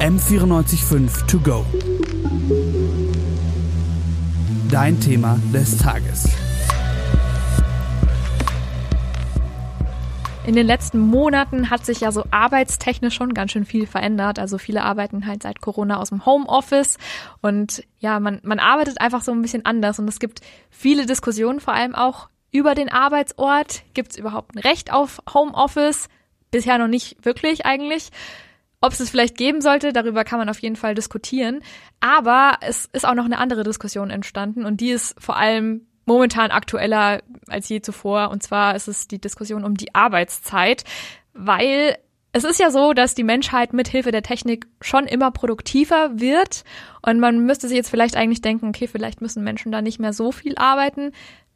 M945 To Go. Dein Thema des Tages. In den letzten Monaten hat sich ja so arbeitstechnisch schon ganz schön viel verändert. Also viele arbeiten halt seit Corona aus dem Homeoffice und ja, man, man arbeitet einfach so ein bisschen anders und es gibt viele Diskussionen, vor allem auch über den Arbeitsort. Gibt es überhaupt ein Recht auf Homeoffice? Bisher noch nicht wirklich eigentlich. Ob es es vielleicht geben sollte, darüber kann man auf jeden Fall diskutieren. Aber es ist auch noch eine andere Diskussion entstanden und die ist vor allem momentan aktueller als je zuvor. Und zwar ist es die Diskussion um die Arbeitszeit, weil es ist ja so, dass die Menschheit mit Hilfe der Technik schon immer produktiver wird. Und man müsste sich jetzt vielleicht eigentlich denken, okay, vielleicht müssen Menschen da nicht mehr so viel arbeiten.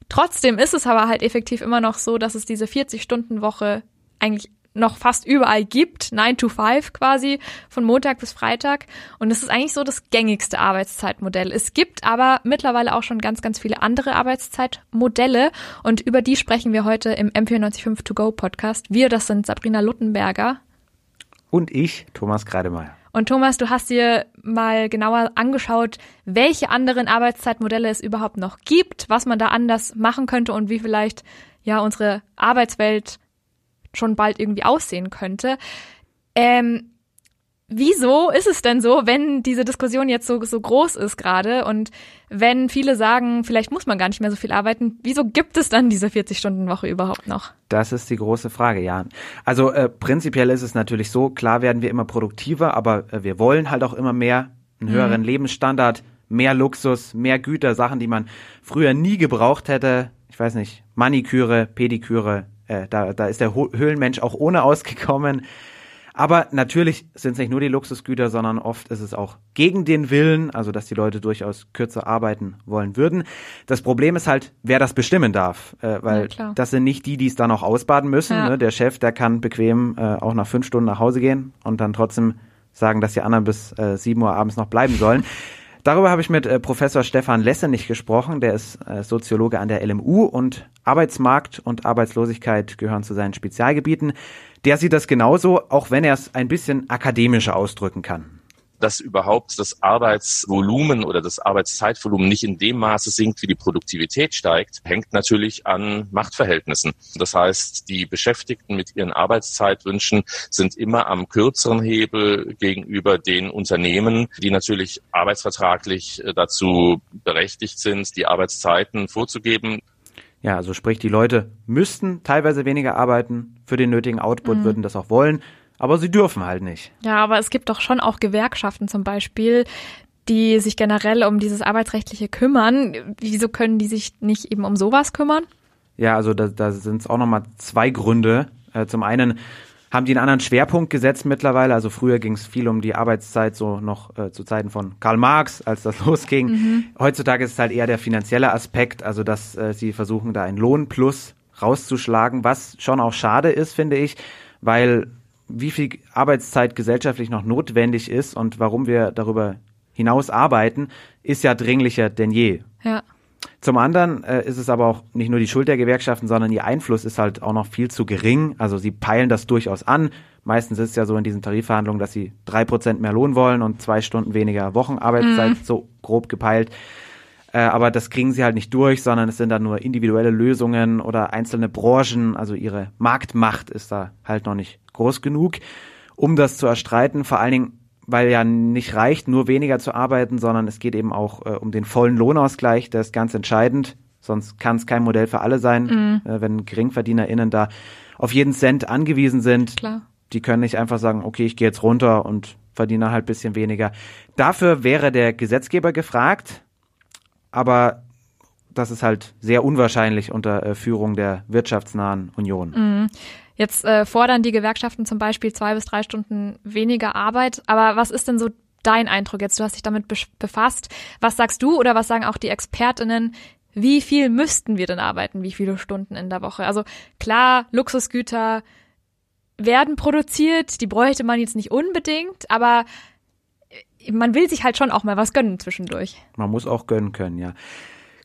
Trotzdem ist es aber halt effektiv immer noch so, dass es diese 40-Stunden-Woche eigentlich noch fast überall gibt, 9 to 5 quasi, von Montag bis Freitag. Und es ist eigentlich so das gängigste Arbeitszeitmodell. Es gibt aber mittlerweile auch schon ganz, ganz viele andere Arbeitszeitmodelle und über die sprechen wir heute im M495 To Go Podcast. Wir, das sind Sabrina Luttenberger. Und ich, Thomas Kreidemeier. Und Thomas, du hast dir mal genauer angeschaut, welche anderen Arbeitszeitmodelle es überhaupt noch gibt, was man da anders machen könnte und wie vielleicht ja unsere Arbeitswelt schon bald irgendwie aussehen könnte. Ähm, wieso ist es denn so, wenn diese Diskussion jetzt so, so groß ist gerade und wenn viele sagen, vielleicht muss man gar nicht mehr so viel arbeiten, wieso gibt es dann diese 40-Stunden-Woche überhaupt noch? Das ist die große Frage, ja. Also äh, prinzipiell ist es natürlich so, klar werden wir immer produktiver, aber äh, wir wollen halt auch immer mehr, einen mhm. höheren mhm. Lebensstandard, mehr Luxus, mehr Güter, Sachen, die man früher nie gebraucht hätte. Ich weiß nicht, Maniküre, Pediküre, äh, da, da ist der Höhlenmensch auch ohne ausgekommen. Aber natürlich sind es nicht nur die Luxusgüter, sondern oft ist es auch gegen den Willen, also dass die Leute durchaus kürzer arbeiten wollen würden. Das Problem ist halt, wer das bestimmen darf, äh, weil ja, das sind nicht die, die es dann auch ausbaden müssen. Ja. Ne? Der Chef, der kann bequem äh, auch nach fünf Stunden nach Hause gehen und dann trotzdem sagen, dass die anderen bis äh, sieben Uhr abends noch bleiben sollen. Darüber habe ich mit äh, Professor Stefan Lessenich gesprochen. Der ist äh, Soziologe an der LMU und Arbeitsmarkt und Arbeitslosigkeit gehören zu seinen Spezialgebieten. Der sieht das genauso, auch wenn er es ein bisschen akademischer ausdrücken kann dass überhaupt das Arbeitsvolumen oder das Arbeitszeitvolumen nicht in dem Maße sinkt, wie die Produktivität steigt, hängt natürlich an Machtverhältnissen. Das heißt, die Beschäftigten mit ihren Arbeitszeitwünschen sind immer am kürzeren Hebel gegenüber den Unternehmen, die natürlich arbeitsvertraglich äh, dazu berechtigt sind, die Arbeitszeiten vorzugeben. Ja, also sprich, die Leute müssten teilweise weniger arbeiten für den nötigen Output, mhm. würden das auch wollen aber sie dürfen halt nicht. Ja, aber es gibt doch schon auch Gewerkschaften zum Beispiel, die sich generell um dieses Arbeitsrechtliche kümmern. Wieso können die sich nicht eben um sowas kümmern? Ja, also da, da sind es auch nochmal zwei Gründe. Äh, zum einen haben die einen anderen Schwerpunkt gesetzt mittlerweile. Also früher ging es viel um die Arbeitszeit, so noch äh, zu Zeiten von Karl Marx, als das losging. Mhm. Heutzutage ist es halt eher der finanzielle Aspekt, also dass äh, sie versuchen, da einen Lohnplus rauszuschlagen, was schon auch schade ist, finde ich, weil wie viel Arbeitszeit gesellschaftlich noch notwendig ist und warum wir darüber hinaus arbeiten, ist ja dringlicher denn je. Ja. Zum anderen äh, ist es aber auch nicht nur die Schuld der Gewerkschaften, sondern ihr Einfluss ist halt auch noch viel zu gering. Also sie peilen das durchaus an. Meistens ist es ja so in diesen Tarifverhandlungen, dass sie drei Prozent mehr Lohn wollen und zwei Stunden weniger Wochenarbeitszeit, mhm. so grob gepeilt. Äh, aber das kriegen sie halt nicht durch, sondern es sind dann nur individuelle Lösungen oder einzelne Branchen. Also ihre Marktmacht ist da halt noch nicht groß genug, um das zu erstreiten. Vor allen Dingen, weil ja nicht reicht, nur weniger zu arbeiten, sondern es geht eben auch äh, um den vollen Lohnausgleich. Der ist ganz entscheidend. Sonst kann es kein Modell für alle sein, mhm. äh, wenn GeringverdienerInnen da auf jeden Cent angewiesen sind. Klar. Die können nicht einfach sagen, okay, ich gehe jetzt runter und verdiene halt bisschen weniger. Dafür wäre der Gesetzgeber gefragt, aber das ist halt sehr unwahrscheinlich unter äh, Führung der wirtschaftsnahen Union. Mhm. Jetzt äh, fordern die Gewerkschaften zum Beispiel zwei bis drei Stunden weniger Arbeit. Aber was ist denn so dein Eindruck jetzt? Du hast dich damit be befasst. Was sagst du oder was sagen auch die Expertinnen? Wie viel müssten wir denn arbeiten? Wie viele Stunden in der Woche? Also klar, Luxusgüter werden produziert, die bräuchte man jetzt nicht unbedingt, aber man will sich halt schon auch mal was gönnen zwischendurch. Man muss auch gönnen können, ja.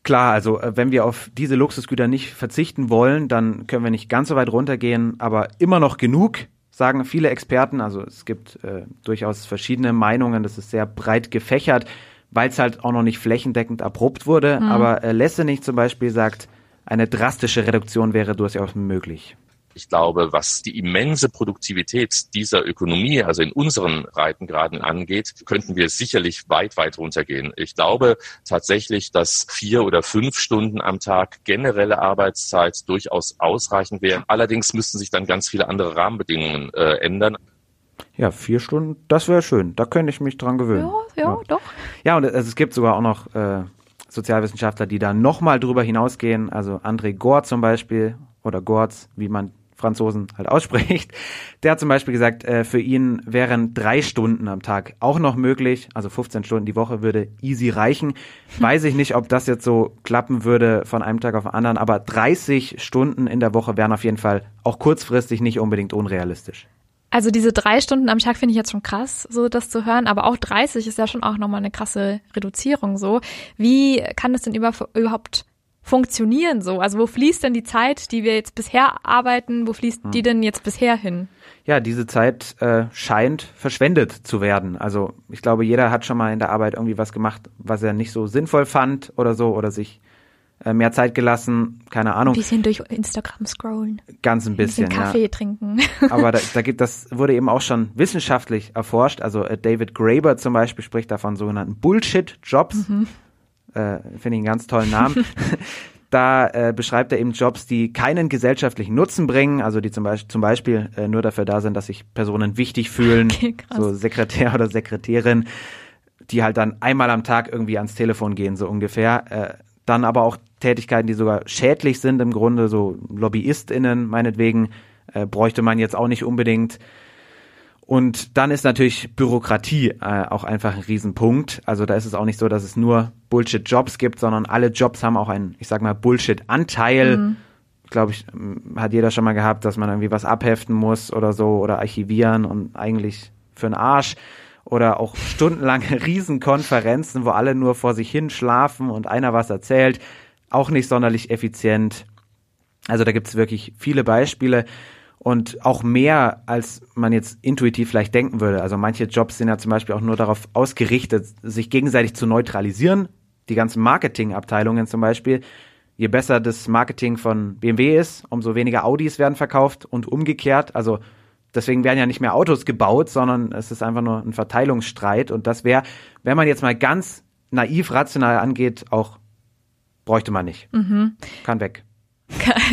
Klar, also äh, wenn wir auf diese Luxusgüter nicht verzichten wollen, dann können wir nicht ganz so weit runtergehen, aber immer noch genug, sagen viele Experten. Also es gibt äh, durchaus verschiedene Meinungen. Das ist sehr breit gefächert, weil es halt auch noch nicht flächendeckend erprobt wurde. Mhm. Aber äh, Lessenich zum Beispiel sagt, eine drastische Reduktion wäre durchaus möglich. Ich glaube, was die immense Produktivität dieser Ökonomie, also in unseren Breitengraden angeht, könnten wir sicherlich weit, weit runtergehen. Ich glaube tatsächlich, dass vier oder fünf Stunden am Tag generelle Arbeitszeit durchaus ausreichend wäre. Allerdings müssten sich dann ganz viele andere Rahmenbedingungen äh, ändern. Ja, vier Stunden, das wäre schön. Da könnte ich mich dran gewöhnen. Ja, ja, ja. doch. Ja, und es gibt sogar auch noch äh, Sozialwissenschaftler, die da nochmal drüber hinausgehen. Also André Gort zum Beispiel oder Gortz, wie man Franzosen halt ausspricht. Der hat zum Beispiel gesagt, äh, für ihn wären drei Stunden am Tag auch noch möglich. Also 15 Stunden die Woche würde easy reichen. Weiß ich nicht, ob das jetzt so klappen würde von einem Tag auf den anderen, aber 30 Stunden in der Woche wären auf jeden Fall auch kurzfristig nicht unbedingt unrealistisch. Also diese drei Stunden am Tag finde ich jetzt schon krass, so das zu hören, aber auch 30 ist ja schon auch nochmal eine krasse Reduzierung so. Wie kann das denn über, überhaupt funktionieren so? Also wo fließt denn die Zeit, die wir jetzt bisher arbeiten, wo fließt hm. die denn jetzt bisher hin? Ja, diese Zeit äh, scheint verschwendet zu werden. Also ich glaube, jeder hat schon mal in der Arbeit irgendwie was gemacht, was er nicht so sinnvoll fand oder so oder sich äh, mehr Zeit gelassen, keine Ahnung. Ein bisschen durch Instagram scrollen. Ganz ein bisschen, ein bisschen Kaffee ja. trinken. Aber da, da gibt das wurde eben auch schon wissenschaftlich erforscht. Also äh, David Graeber zum Beispiel spricht davon sogenannten Bullshit-Jobs. Mhm äh, finde ich einen ganz tollen Namen. da äh, beschreibt er eben Jobs, die keinen gesellschaftlichen Nutzen bringen, also die zum Beispiel, zum Beispiel äh, nur dafür da sind, dass sich Personen wichtig fühlen, okay, so Sekretär oder Sekretärin, die halt dann einmal am Tag irgendwie ans Telefon gehen, so ungefähr. Äh, dann aber auch Tätigkeiten, die sogar schädlich sind im Grunde, so LobbyistInnen meinetwegen, äh, bräuchte man jetzt auch nicht unbedingt. Und dann ist natürlich Bürokratie äh, auch einfach ein Riesenpunkt. Also da ist es auch nicht so, dass es nur Bullshit-Jobs gibt, sondern alle Jobs haben auch einen, ich sag mal, Bullshit-Anteil. Mhm. Glaube ich, hat jeder schon mal gehabt, dass man irgendwie was abheften muss oder so oder archivieren und eigentlich für einen Arsch. Oder auch stundenlange Riesenkonferenzen, wo alle nur vor sich hin schlafen und einer was erzählt. Auch nicht sonderlich effizient. Also da gibt's wirklich viele Beispiele und auch mehr, als man jetzt intuitiv vielleicht denken würde. Also manche Jobs sind ja zum Beispiel auch nur darauf ausgerichtet, sich gegenseitig zu neutralisieren. Die ganzen Marketingabteilungen zum Beispiel. Je besser das Marketing von BMW ist, umso weniger Audis werden verkauft und umgekehrt. Also deswegen werden ja nicht mehr Autos gebaut, sondern es ist einfach nur ein Verteilungsstreit. Und das wäre, wenn man jetzt mal ganz naiv rational angeht, auch bräuchte man nicht. Mhm. Kann weg.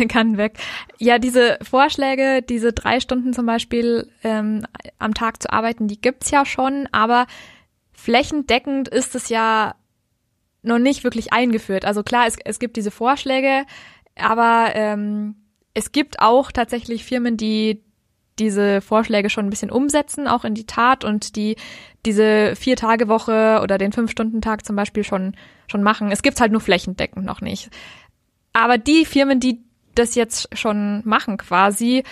Kann weg. Ja, diese Vorschläge, diese drei Stunden zum Beispiel ähm, am Tag zu arbeiten, die gibt's ja schon, aber flächendeckend ist es ja noch nicht wirklich eingeführt. Also klar, es, es gibt diese Vorschläge, aber ähm, es gibt auch tatsächlich Firmen, die diese Vorschläge schon ein bisschen umsetzen, auch in die Tat und die diese Vier-Tage-Woche oder den Fünf-Stunden-Tag zum Beispiel schon, schon machen. Es gibt's halt nur flächendeckend noch nicht. Aber die Firmen, die das jetzt schon machen quasi,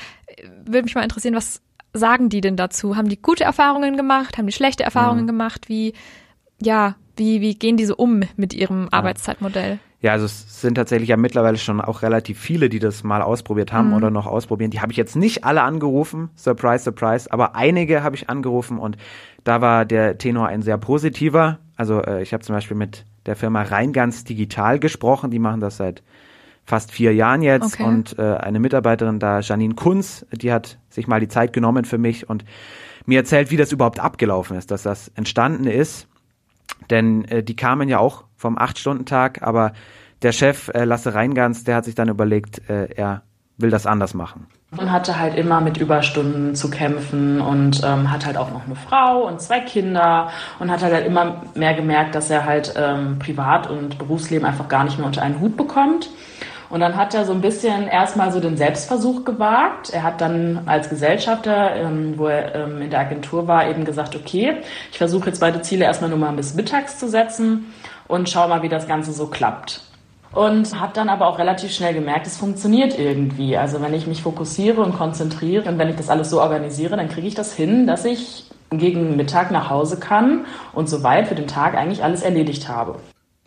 würde mich mal interessieren, was sagen die denn dazu? Haben die gute Erfahrungen gemacht? Haben die schlechte Erfahrungen mhm. gemacht? Wie, ja, wie, wie gehen die so um mit ihrem Arbeitszeitmodell? Ja, also es sind tatsächlich ja mittlerweile schon auch relativ viele, die das mal ausprobiert haben mhm. oder noch ausprobieren. Die habe ich jetzt nicht alle angerufen, surprise, surprise, aber einige habe ich angerufen und da war der Tenor ein sehr positiver. Also äh, ich habe zum Beispiel mit der Firma Reingans Digital gesprochen, die machen das seit fast vier Jahren jetzt okay. und äh, eine Mitarbeiterin da, Janine Kunz, die hat sich mal die Zeit genommen für mich und mir erzählt, wie das überhaupt abgelaufen ist, dass das entstanden ist. Denn äh, die kamen ja auch vom Acht-Stunden-Tag, aber der Chef äh, Lasse Reingans, der hat sich dann überlegt, äh, er will das anders machen. Und hatte halt immer mit Überstunden zu kämpfen und ähm, hat halt auch noch eine Frau und zwei Kinder und hat halt immer mehr gemerkt, dass er halt ähm, Privat- und Berufsleben einfach gar nicht mehr unter einen Hut bekommt. Und dann hat er so ein bisschen erstmal so den Selbstversuch gewagt. Er hat dann als Gesellschafter, ähm, wo er ähm, in der Agentur war, eben gesagt, okay, ich versuche jetzt beide Ziele erstmal nur mal bis mittags zu setzen und schau mal, wie das Ganze so klappt. Und habe dann aber auch relativ schnell gemerkt, es funktioniert irgendwie. Also wenn ich mich fokussiere und konzentriere und wenn ich das alles so organisiere, dann kriege ich das hin, dass ich gegen Mittag nach Hause kann und soweit für den Tag eigentlich alles erledigt habe.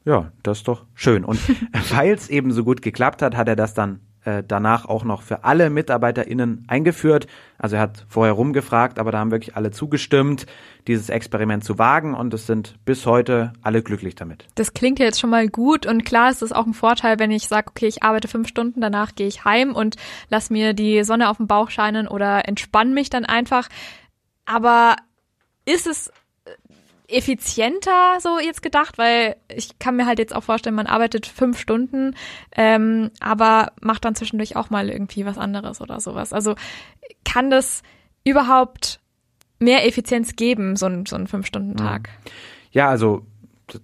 Ja, das ist doch schön. Und weil es eben so gut geklappt hat, hat er das dann äh, danach auch noch für alle MitarbeiterInnen eingeführt. Also er hat vorher rumgefragt, aber da haben wirklich alle zugestimmt, dieses Experiment zu wagen und es sind bis heute alle glücklich damit. Das klingt ja jetzt schon mal gut und klar ist es auch ein Vorteil, wenn ich sage, okay, ich arbeite fünf Stunden, danach gehe ich heim und lass mir die Sonne auf dem Bauch scheinen oder entspann mich dann einfach. Aber ist es effizienter so jetzt gedacht, weil ich kann mir halt jetzt auch vorstellen, man arbeitet fünf Stunden, ähm, aber macht dann zwischendurch auch mal irgendwie was anderes oder sowas. Also kann das überhaupt mehr Effizienz geben, so ein, so ein Fünf-Stunden-Tag? Ja, also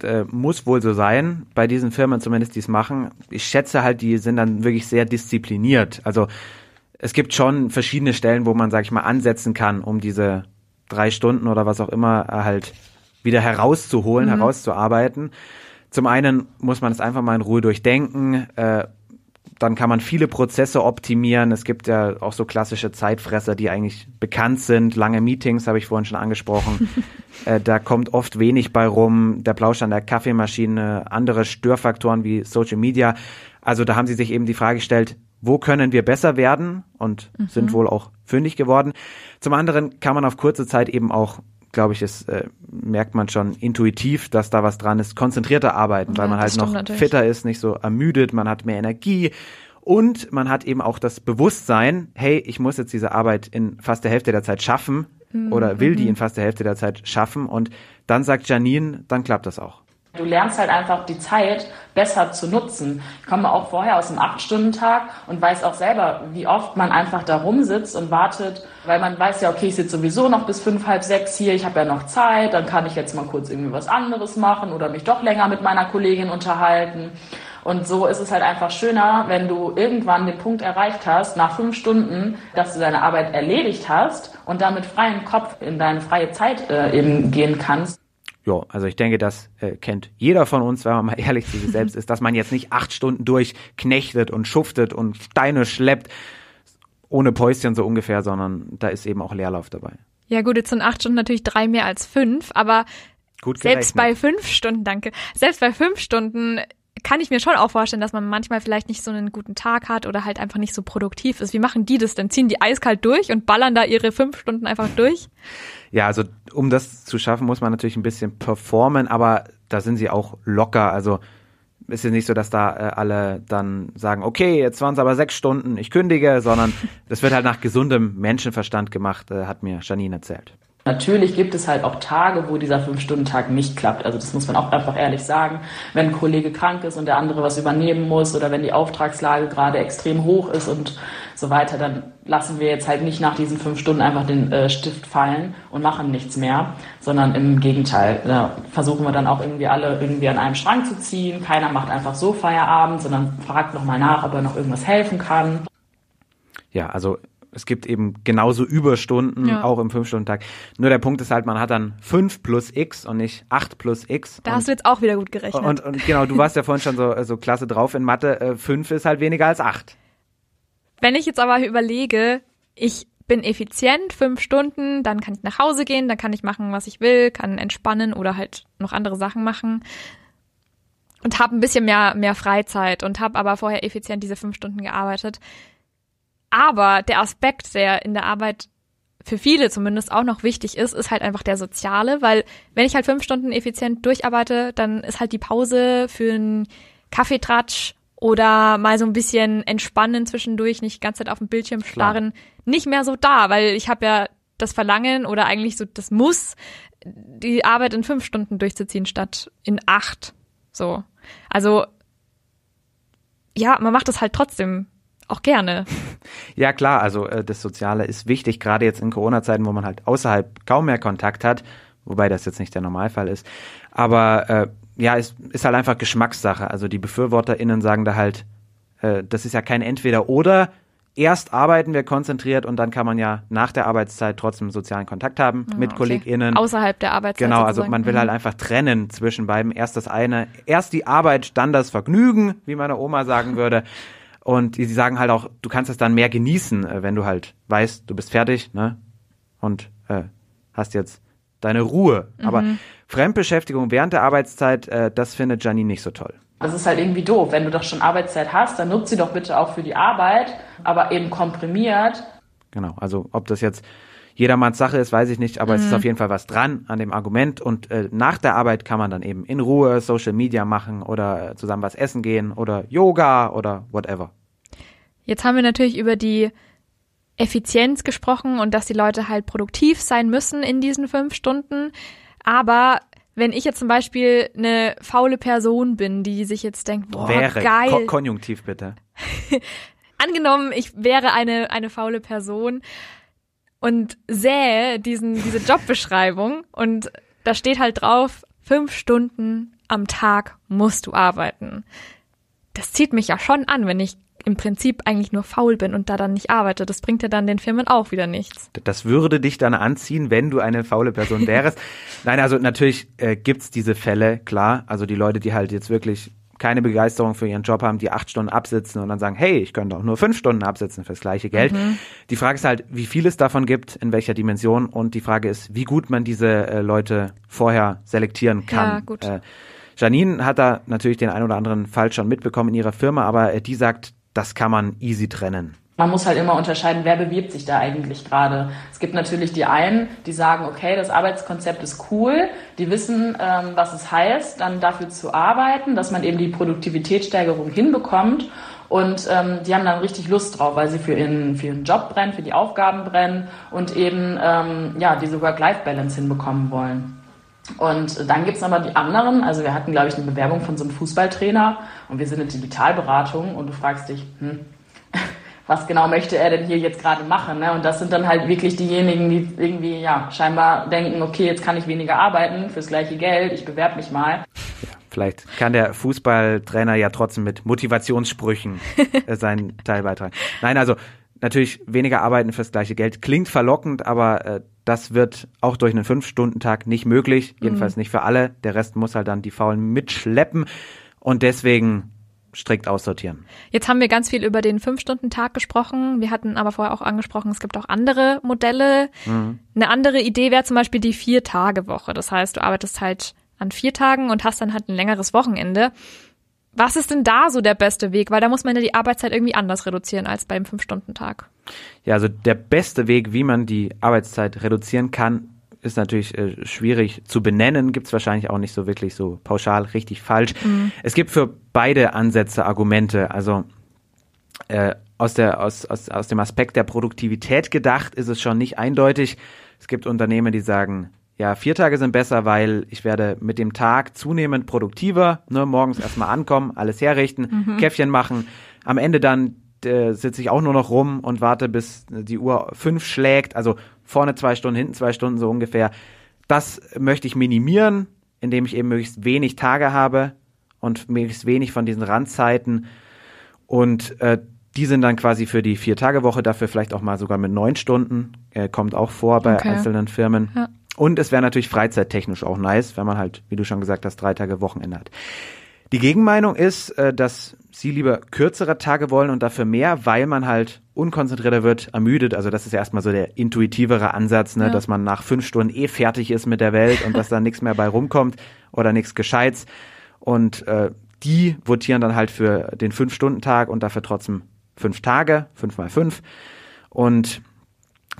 äh, muss wohl so sein, bei diesen Firmen zumindest, die es machen. Ich schätze halt, die sind dann wirklich sehr diszipliniert. Also es gibt schon verschiedene Stellen, wo man, sag ich mal, ansetzen kann, um diese drei Stunden oder was auch immer halt wieder herauszuholen, mhm. herauszuarbeiten. Zum einen muss man es einfach mal in Ruhe durchdenken. Äh, dann kann man viele Prozesse optimieren. Es gibt ja auch so klassische Zeitfresser, die eigentlich bekannt sind. Lange Meetings habe ich vorhin schon angesprochen. äh, da kommt oft wenig bei rum. Der Plausch an der Kaffeemaschine, andere Störfaktoren wie Social Media. Also da haben sie sich eben die Frage gestellt, wo können wir besser werden und mhm. sind wohl auch fündig geworden. Zum anderen kann man auf kurze Zeit eben auch glaube ich, es äh, merkt man schon intuitiv, dass da was dran ist, konzentrierter arbeiten, weil man halt noch natürlich. fitter ist, nicht so ermüdet, man hat mehr Energie und man hat eben auch das Bewusstsein, hey, ich muss jetzt diese Arbeit in fast der Hälfte der Zeit schaffen mhm. oder will die mhm. in fast der Hälfte der Zeit schaffen und dann sagt Janine, dann klappt das auch. Du lernst halt einfach die Zeit besser zu nutzen. Ich komme auch vorher aus einem Acht-Stunden-Tag und weiß auch selber, wie oft man einfach da rumsitzt und wartet, weil man weiß ja, okay, ich sitze sowieso noch bis fünf, halb sechs hier, ich habe ja noch Zeit, dann kann ich jetzt mal kurz irgendwie was anderes machen oder mich doch länger mit meiner Kollegin unterhalten. Und so ist es halt einfach schöner, wenn du irgendwann den Punkt erreicht hast, nach fünf Stunden, dass du deine Arbeit erledigt hast und damit freien Kopf in deine freie Zeit äh, eben gehen kannst ja, also ich denke, das äh, kennt jeder von uns, wenn man mal ehrlich zu sich selbst ist, dass man jetzt nicht acht Stunden durchknechtet und schuftet und Steine schleppt, ohne Päuschen so ungefähr, sondern da ist eben auch Leerlauf dabei. Ja gut, jetzt sind acht Stunden natürlich drei mehr als fünf, aber Gut selbst bei fünf Stunden, danke, selbst bei fünf Stunden kann ich mir schon auch vorstellen, dass man manchmal vielleicht nicht so einen guten Tag hat oder halt einfach nicht so produktiv ist. Wie machen die das denn? Ziehen die eiskalt durch und ballern da ihre fünf Stunden einfach durch? Ja, also um das zu schaffen, muss man natürlich ein bisschen performen, aber da sind sie auch locker. Also ist ja nicht so, dass da äh, alle dann sagen, okay, jetzt waren es aber sechs Stunden, ich kündige, sondern das wird halt nach gesundem Menschenverstand gemacht, äh, hat mir Janine erzählt. Natürlich gibt es halt auch Tage, wo dieser Fünf-Stunden-Tag nicht klappt. Also das muss man auch einfach ehrlich sagen. Wenn ein Kollege krank ist und der andere was übernehmen muss oder wenn die Auftragslage gerade extrem hoch ist und so weiter, dann lassen wir jetzt halt nicht nach diesen fünf Stunden einfach den äh, Stift fallen und machen nichts mehr, sondern im Gegenteil. Da versuchen wir dann auch irgendwie alle irgendwie an einem Strang zu ziehen. Keiner macht einfach so Feierabend, sondern fragt nochmal nach, ob er noch irgendwas helfen kann. Ja, also es gibt eben genauso Überstunden, ja. auch im Fünf-Stunden-Tag. Nur der Punkt ist halt, man hat dann fünf plus X und nicht acht plus X. Da hast du jetzt auch wieder gut gerechnet. Und, und genau, du warst ja vorhin schon so, so klasse drauf in Mathe. Äh, fünf ist halt weniger als acht. Wenn ich jetzt aber überlege, ich bin effizient, fünf Stunden, dann kann ich nach Hause gehen, dann kann ich machen, was ich will, kann entspannen oder halt noch andere Sachen machen und habe ein bisschen mehr mehr Freizeit und habe aber vorher effizient diese fünf Stunden gearbeitet aber der Aspekt, der in der Arbeit für viele zumindest auch noch wichtig ist, ist halt einfach der soziale, weil wenn ich halt fünf Stunden effizient durcharbeite, dann ist halt die Pause für einen Kaffeetratsch oder mal so ein bisschen entspannen zwischendurch, nicht die ganze Zeit auf dem Bildschirm starren, Klar. nicht mehr so da, weil ich habe ja das Verlangen oder eigentlich so das Muss, die Arbeit in fünf Stunden durchzuziehen statt in acht. So. Also ja, man macht das halt trotzdem auch gerne. Ja klar, also äh, das Soziale ist wichtig, gerade jetzt in Corona-Zeiten, wo man halt außerhalb kaum mehr Kontakt hat, wobei das jetzt nicht der Normalfall ist. Aber äh, ja, es ist halt einfach Geschmackssache. Also die BefürworterInnen sagen da halt, äh, das ist ja kein Entweder-Oder. Erst arbeiten wir konzentriert und dann kann man ja nach der Arbeitszeit trotzdem sozialen Kontakt haben ja, ah, mit okay. KollegInnen. Außerhalb der Arbeitszeit. Genau, also man will halt mhm. einfach trennen zwischen beiden. Erst das eine, erst die Arbeit, dann das Vergnügen, wie meine Oma sagen würde. Und sie sagen halt auch, du kannst es dann mehr genießen, äh, wenn du halt weißt, du bist fertig, ne? Und äh, hast jetzt deine Ruhe. Mhm. Aber Fremdbeschäftigung während der Arbeitszeit, äh, das findet Janine nicht so toll. Das ist halt irgendwie doof. Wenn du doch schon Arbeitszeit hast, dann nutzt sie doch bitte auch für die Arbeit, aber eben komprimiert. Genau, also ob das jetzt jedermanns Sache ist, weiß ich nicht, aber mhm. es ist mhm. auf jeden Fall was dran an dem Argument und äh, nach der Arbeit kann man dann eben in Ruhe Social Media machen oder zusammen was essen gehen oder Yoga oder whatever. Jetzt haben wir natürlich über die Effizienz gesprochen und dass die Leute halt produktiv sein müssen in diesen fünf Stunden. Aber wenn ich jetzt zum Beispiel eine faule Person bin, die sich jetzt denkt, boah, wäre. geil. Ko Konjunktiv bitte. Angenommen, ich wäre eine, eine faule Person und sähe diesen, diese Jobbeschreibung und da steht halt drauf, fünf Stunden am Tag musst du arbeiten. Das zieht mich ja schon an, wenn ich im Prinzip eigentlich nur faul bin und da dann nicht arbeite. Das bringt ja dann den Firmen auch wieder nichts. Das würde dich dann anziehen, wenn du eine faule Person wärst. Nein, also natürlich äh, gibt's diese Fälle, klar. Also die Leute, die halt jetzt wirklich keine Begeisterung für ihren Job haben, die acht Stunden absitzen und dann sagen, hey, ich könnte auch nur fünf Stunden absitzen fürs gleiche Geld. Mhm. Die Frage ist halt, wie viel es davon gibt, in welcher Dimension und die Frage ist, wie gut man diese äh, Leute vorher selektieren kann. Ja, gut. Äh, Janine hat da natürlich den ein oder anderen Fall schon mitbekommen in ihrer Firma, aber äh, die sagt, das kann man easy trennen. Man muss halt immer unterscheiden, wer bewirbt sich da eigentlich gerade. Es gibt natürlich die einen, die sagen, okay, das Arbeitskonzept ist cool, die wissen, ähm, was es heißt, dann dafür zu arbeiten, dass man eben die Produktivitätssteigerung hinbekommt. Und ähm, die haben dann richtig Lust drauf, weil sie für ihren, für ihren Job brennen, für die Aufgaben brennen und eben ähm, ja, diese Work-Life-Balance hinbekommen wollen. Und dann gibt's aber die anderen. Also wir hatten, glaube ich, eine Bewerbung von so einem Fußballtrainer und wir sind eine Digitalberatung und du fragst dich, hm, was genau möchte er denn hier jetzt gerade machen? Ne? Und das sind dann halt wirklich diejenigen, die irgendwie ja scheinbar denken, okay, jetzt kann ich weniger arbeiten fürs gleiche Geld, ich bewerbe mich mal. Ja, vielleicht kann der Fußballtrainer ja trotzdem mit Motivationssprüchen äh, seinen Teil beitragen. Nein, also natürlich weniger arbeiten fürs gleiche Geld klingt verlockend, aber äh, das wird auch durch einen Fünf-Stunden-Tag nicht möglich, jedenfalls mhm. nicht für alle. Der Rest muss halt dann die Faulen mitschleppen und deswegen strikt aussortieren. Jetzt haben wir ganz viel über den Fünf-Stunden-Tag gesprochen. Wir hatten aber vorher auch angesprochen, es gibt auch andere Modelle. Mhm. Eine andere Idee wäre zum Beispiel die Vier-Tage-Woche. Das heißt, du arbeitest halt an vier Tagen und hast dann halt ein längeres Wochenende. Was ist denn da so der beste Weg? Weil da muss man ja die Arbeitszeit irgendwie anders reduzieren als beim Fünf-Stunden-Tag. Ja, also der beste Weg, wie man die Arbeitszeit reduzieren kann, ist natürlich äh, schwierig zu benennen, gibt es wahrscheinlich auch nicht so wirklich so pauschal richtig falsch. Mhm. Es gibt für beide Ansätze Argumente. Also äh, aus, der, aus, aus, aus dem Aspekt der Produktivität gedacht ist es schon nicht eindeutig. Es gibt Unternehmen, die sagen, ja, vier Tage sind besser, weil ich werde mit dem Tag zunehmend produktiver, ne, morgens erstmal ankommen, alles herrichten, mhm. Käffchen machen, am Ende dann äh, sitze ich auch nur noch rum und warte, bis die Uhr fünf schlägt, also vorne zwei Stunden, hinten zwei Stunden so ungefähr. Das möchte ich minimieren, indem ich eben möglichst wenig Tage habe und möglichst wenig von diesen Randzeiten und äh, die sind dann quasi für die Vier-Tage-Woche, dafür vielleicht auch mal sogar mit neun Stunden, äh, kommt auch vor bei okay. einzelnen Firmen. Ja. Und es wäre natürlich freizeittechnisch auch nice, wenn man halt, wie du schon gesagt hast, drei Tage Wochenende hat. Die Gegenmeinung ist, äh, dass sie lieber kürzere Tage wollen und dafür mehr, weil man halt unkonzentrierter wird, ermüdet. Also das ist erstmal so der intuitivere Ansatz, ne, ja. dass man nach fünf Stunden eh fertig ist mit der Welt und dass da nichts mehr bei rumkommt oder nichts Gescheites. Und äh, die votieren dann halt für den Fünf-Stunden-Tag und dafür trotzdem fünf Tage, fünf mal fünf. Und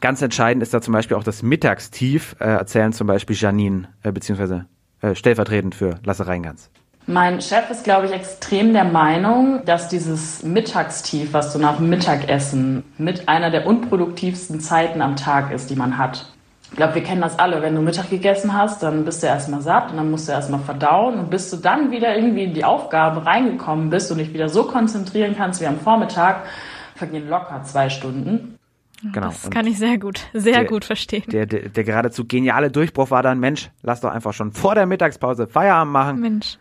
Ganz entscheidend ist da zum Beispiel auch das Mittagstief, äh, erzählen zum Beispiel Janine, äh, beziehungsweise äh, stellvertretend für Lasse Reingans. Mein Chef ist, glaube ich, extrem der Meinung, dass dieses Mittagstief, was so nach Mittagessen mit einer der unproduktivsten Zeiten am Tag ist, die man hat. Ich glaube, wir kennen das alle. Wenn du Mittag gegessen hast, dann bist du erstmal satt und dann musst du erstmal verdauen und bis du dann wieder irgendwie in die Aufgabe reingekommen bist und dich wieder so konzentrieren kannst wie am Vormittag, vergehen locker zwei Stunden. Genau. Das kann ich sehr gut, sehr der, gut verstehen. Der, der, der geradezu geniale Durchbruch war dann, Mensch, lass doch einfach schon vor der Mittagspause Feierabend machen. Mensch.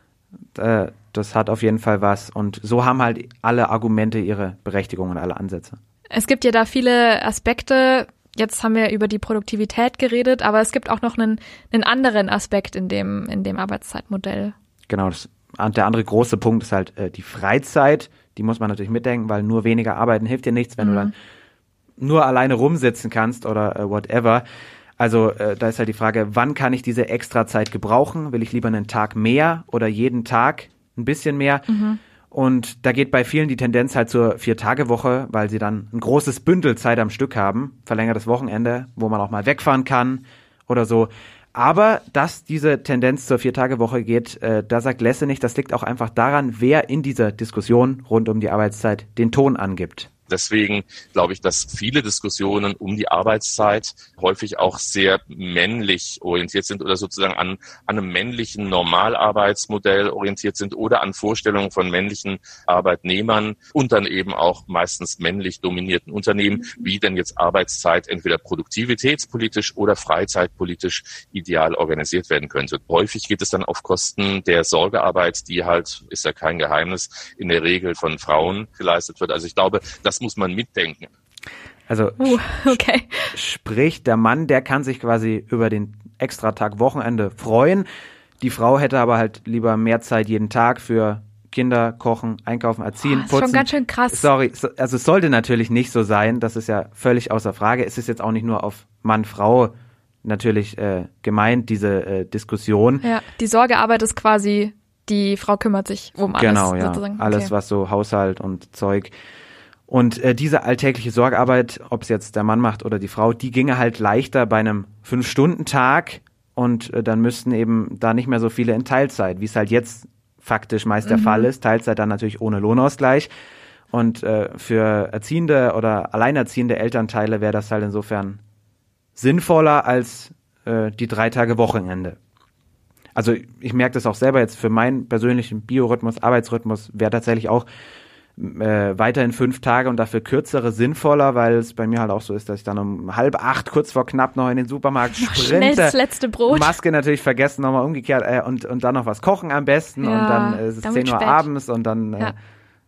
Äh, das hat auf jeden Fall was. Und so haben halt alle Argumente ihre Berechtigung und alle Ansätze. Es gibt ja da viele Aspekte. Jetzt haben wir über die Produktivität geredet, aber es gibt auch noch einen, einen anderen Aspekt in dem, in dem Arbeitszeitmodell. Genau, das, der andere große Punkt ist halt äh, die Freizeit. Die muss man natürlich mitdenken, weil nur weniger arbeiten hilft dir nichts, wenn mhm. du dann nur alleine rumsitzen kannst oder äh, whatever. Also äh, da ist halt die Frage, wann kann ich diese extra Zeit gebrauchen? Will ich lieber einen Tag mehr oder jeden Tag ein bisschen mehr. Und da geht bei vielen die Tendenz halt zur Vier-Tage-Woche, weil sie dann ein großes Bündel Zeit am Stück haben, verlängertes Wochenende, wo man auch mal wegfahren kann oder so. Aber dass diese Tendenz zur Vier-Tage-Woche geht, äh, da sagt Lesse nicht, das liegt auch einfach daran, wer in dieser Diskussion rund um die Arbeitszeit den Ton angibt. Deswegen glaube ich, dass viele Diskussionen um die Arbeitszeit häufig auch sehr männlich orientiert sind oder sozusagen an, an einem männlichen Normalarbeitsmodell orientiert sind oder an Vorstellungen von männlichen Arbeitnehmern und dann eben auch meistens männlich dominierten Unternehmen, wie denn jetzt Arbeitszeit entweder produktivitätspolitisch oder freizeitpolitisch ideal organisiert werden könnte. Häufig geht es dann auf Kosten der Sorgearbeit, die halt, ist ja kein Geheimnis, in der Regel von Frauen geleistet wird. Also ich glaube, das muss man mitdenken. Also Uh, okay. sprich, der Mann, der kann sich quasi über den Extratag Wochenende freuen. Die Frau hätte aber halt lieber mehr Zeit jeden Tag für Kinder, Kochen, Einkaufen, Erziehen, ist Putzen. schon ganz schön krass. Sorry, so, also es sollte natürlich nicht so sein. Das ist ja völlig außer Frage. Es ist jetzt auch nicht nur auf Mann, Frau natürlich äh, gemeint, diese äh, Diskussion. Ja, die Sorgearbeit ist quasi, die Frau kümmert sich um alles genau, ja. sozusagen. Alles, okay. was so Haushalt und Zeug. Und äh, diese alltägliche Sorgearbeit, ob es jetzt der Mann macht oder die Frau, die ginge halt leichter bei einem Fünf-Stunden-Tag und äh, dann müssten eben da nicht mehr so viele in Teilzeit, wie es halt jetzt faktisch meist der Fall ist. Teilzeit dann natürlich ohne Lohnausgleich. Und äh, für erziehende oder alleinerziehende Elternteile wäre das halt insofern sinnvoller als äh, die drei Tage Wochenende. Also ich merke das auch selber jetzt für meinen persönlichen Biorhythmus, Arbeitsrhythmus wäre tatsächlich auch äh, weiterhin fünf Tage und dafür kürzere sinnvoller, weil es bei mir halt auch so ist, dass ich dann um halb acht, kurz vor knapp noch in den Supermarkt Schnell sprinte. das letzte Brot. Maske natürlich vergessen, nochmal umgekehrt äh, und, und dann noch was kochen am besten Ja, und dann äh, ist es dann 10 wird Uhr spät. abends und dann, äh, Ja.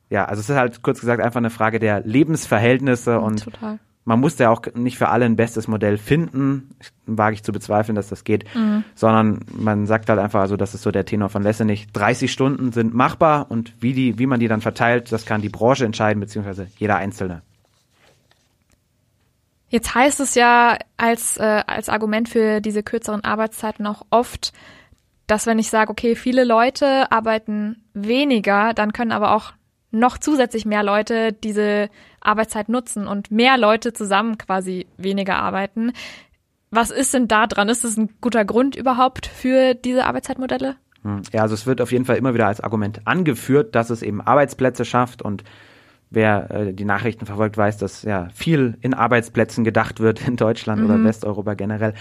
ja. also es ist halt kurz gesagt einfach eine Frage der Lebensverhältnisse und Total. Man muss ja auch nicht für alle ein bestes Modell finden, wage ich zu bezweifeln, dass das geht, Mhm. sondern man sagt halt einfach, also das ist so der Tenor von Lessenich, 30 Stunden sind machbar und wie die, wie man die dann verteilt, das kann die Branche entscheiden, beziehungsweise jeder Einzelne. Jetzt heißt es ja als, äh, als Argument für diese kürzeren Arbeitszeiten auch oft, dass wenn ich sage, okay, viele Leute arbeiten weniger, dann können aber auch noch zusätzlich mehr Leute diese Arbeitszeit nutzen und mehr Leute zusammen quasi weniger arbeiten. Was ist denn da dran? Ist das ein guter Grund überhaupt für diese Arbeitszeitmodelle? Hm. Ja, also es wird auf jeden Fall immer wieder als Argument angeführt, dass es eben Arbeitsplätze schafft und wer äh, die Nachrichten verfolgt, weiß, dass ja viel in Arbeitsplätzen gedacht wird in Deutschland oder Westeuropa generell.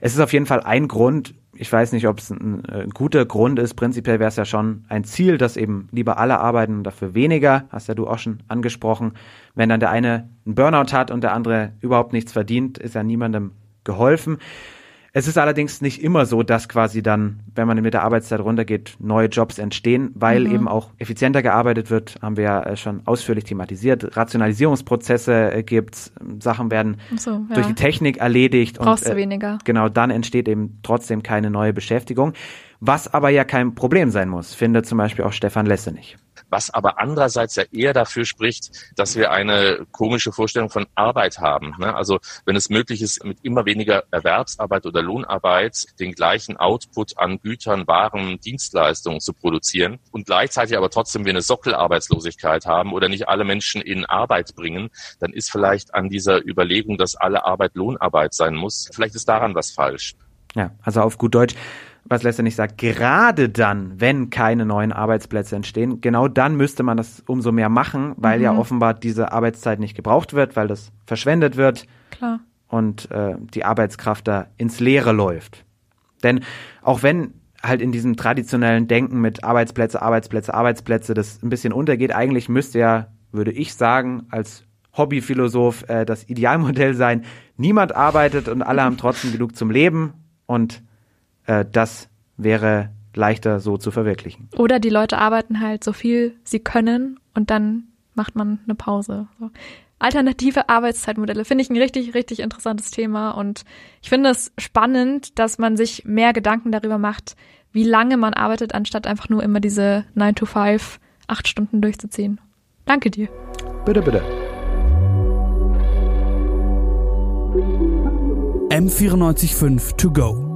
Es ist auf jeden Fall ein Grund. Ich weiß nicht, ob es ein, äh, ein guter Grund ist. Prinzipiell wäre es ja schon ein Ziel, dass eben lieber alle arbeiten und dafür weniger. Hast ja du auch schon angesprochen. Wenn dann der eine einen Burnout hat und der andere überhaupt nichts verdient, ist ja niemandem geholfen. Es ist allerdings nicht immer so, dass quasi dann, wenn man mit der Arbeitszeit runtergeht, neue Jobs entstehen, weil eben auch effizienter gearbeitet wird, haben wir ja äh, schon ausführlich thematisiert. Rationalisierungsprozesse äh, gibt's, Sachen werden so, ja. durch die Technik erledigt Brauchst du und äh, weniger. genau dann entsteht eben trotzdem keine neue Beschäftigung, was aber ja kein Problem sein muss, findet zum Beispiel auch Stefan Lesse nicht. was aber andererseits ja eher dafür spricht, dass wir eine komische Vorstellung von Arbeit haben. Ne? Also wenn es möglich ist, mit immer weniger Erwerbsarbeit oder Lohnarbeit den gleichen Output an Gütern, Waren, Dienstleistungen zu produzieren und gleichzeitig aber trotzdem wir eine Sockelarbeitslosigkeit haben oder nicht alle Menschen in Arbeit bringen, dann ist vielleicht an dieser Überlegung, dass alle Arbeit Lohnarbeit sein muss, vielleicht ist daran was falsch. Ja, also auf gut Deutsch, was Lester nicht sagt, gerade dann, wenn keine neuen Arbeitsplätze entstehen, genau dann müsste man das umso mehr machen, weil ja offenbar diese Arbeitszeit nicht gebraucht wird, weil das verschwendet wird Klar. und äh, die Arbeitskraft da ins Leere läuft. Denn auch wenn halt in diesem traditionellen Denken mit Arbeitsplätze, Arbeitsplätze, Arbeitsplätze das ein bisschen untergeht, eigentlich müsste ja, würde ich sagen, als Hobbyphilosoph äh, das Idealmodell sein, niemand arbeitet und alle haben trotzdem genug zum Leben und äh, das wäre leichter so zu verwirklichen. Oder die Leute arbeiten halt so viel sie können und dann macht man eine Pause. So. Alternative Arbeitszeitmodelle finde ich ein richtig, richtig interessantes Thema und ich finde es spannend, dass man sich mehr Gedanken darüber macht, wie lange man arbeitet, anstatt einfach nur immer diese 9 to 5, acht Stunden durchzuziehen. Danke dir. Bitte, bitte. M945 to go.